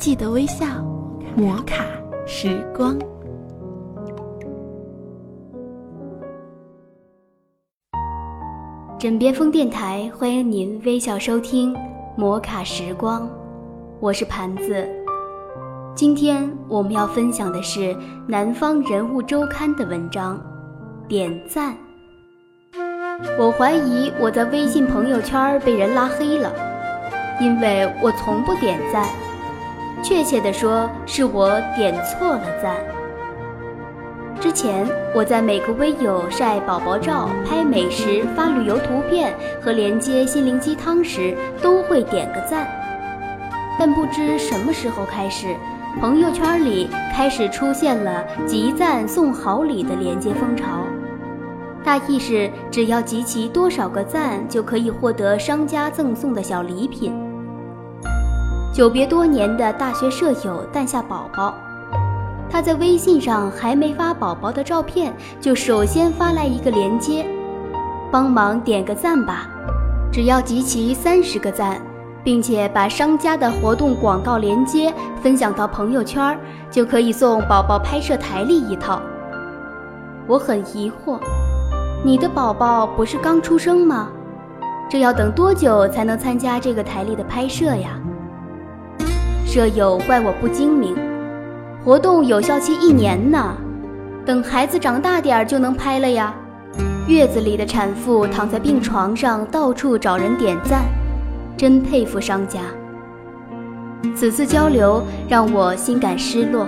记得微笑，摩卡时光。枕边风电台欢迎您微笑收听摩卡时光，我是盘子。今天我们要分享的是《南方人物周刊》的文章，点赞。我怀疑我在微信朋友圈被人拉黑了，因为我从不点赞。确切地说，是我点错了赞。之前我在每个微友晒宝宝照、拍美食、发旅游图片和连接心灵鸡汤时，都会点个赞。但不知什么时候开始，朋友圈里开始出现了集赞送好礼的连接风潮。大意是，只要集齐多少个赞，就可以获得商家赠送的小礼品。久别多年的大学舍友诞下宝宝，他在微信上还没发宝宝的照片，就首先发来一个链接，帮忙点个赞吧。只要集齐三十个赞，并且把商家的活动广告链接分享到朋友圈，就可以送宝宝拍摄台历一套。我很疑惑，你的宝宝不是刚出生吗？这要等多久才能参加这个台历的拍摄呀？舍友怪我不精明，活动有效期一年呢，等孩子长大点儿就能拍了呀。月子里的产妇躺在病床上，到处找人点赞，真佩服商家。此次交流让我心感失落，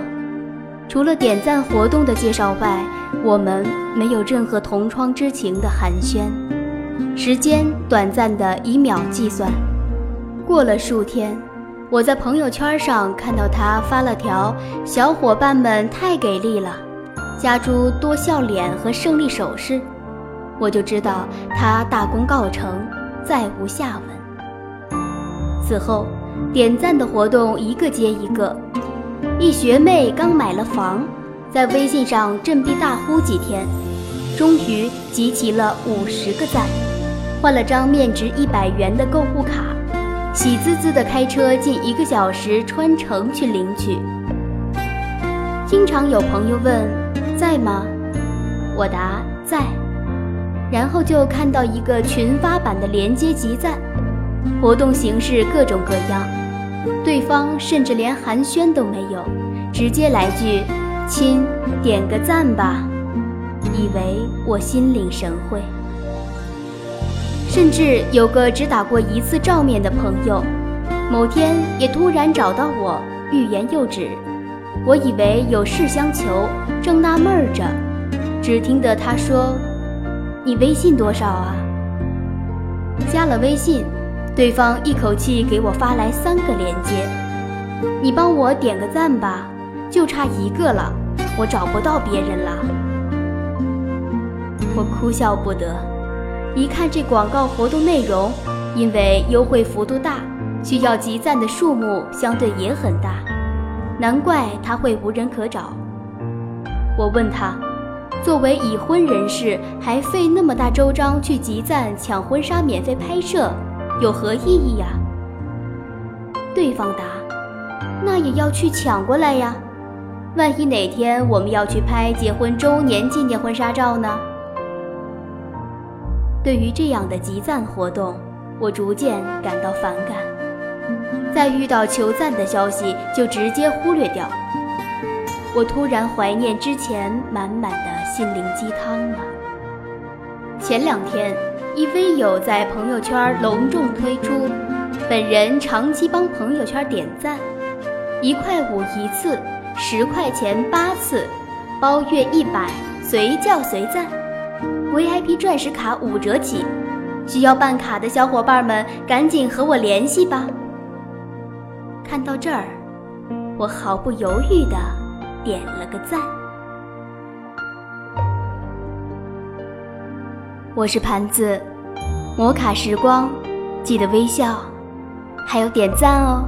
除了点赞活动的介绍外，我们没有任何同窗之情的寒暄，时间短暂的以秒计算，过了数天。我在朋友圈上看到他发了条“小伙伴们太给力了”，加诸多笑脸和胜利手势，我就知道他大功告成，再无下文。此后，点赞的活动一个接一个。一学妹刚买了房，在微信上振臂大呼几天，终于集齐了五十个赞，换了张面值一百元的购物卡。喜滋滋地开车近一个小时穿城去领取。经常有朋友问在吗？我答在，然后就看到一个群发版的连接集赞，活动形式各种各样，对方甚至连寒暄都没有，直接来句“亲，点个赞吧”，以为我心领神会。甚至有个只打过一次照面的朋友，某天也突然找到我，欲言又止。我以为有事相求，正纳闷着，只听得他说：“你微信多少啊？”加了微信，对方一口气给我发来三个链接：“你帮我点个赞吧，就差一个了，我找不到别人了。”我哭笑不得。一看这广告活动内容，因为优惠幅度大，需要集赞的数目相对也很大，难怪他会无人可找。我问他，作为已婚人士，还费那么大周章去集赞抢婚纱免费拍摄，有何意义呀？对方答：那也要去抢过来呀，万一哪天我们要去拍结婚周年纪念婚纱照呢？对于这样的集赞活动，我逐渐感到反感。再遇到求赞的消息，就直接忽略掉。我突然怀念之前满满的心灵鸡汤了。前两天，一微友在朋友圈隆重推出，本人长期帮朋友圈点赞，一块五一次，十块钱八次，包月一百，随叫随赞。VIP 钻石卡五折起，需要办卡的小伙伴们赶紧和我联系吧。看到这儿，我毫不犹豫地点了个赞。我是盘子，摩卡时光，记得微笑，还有点赞哦。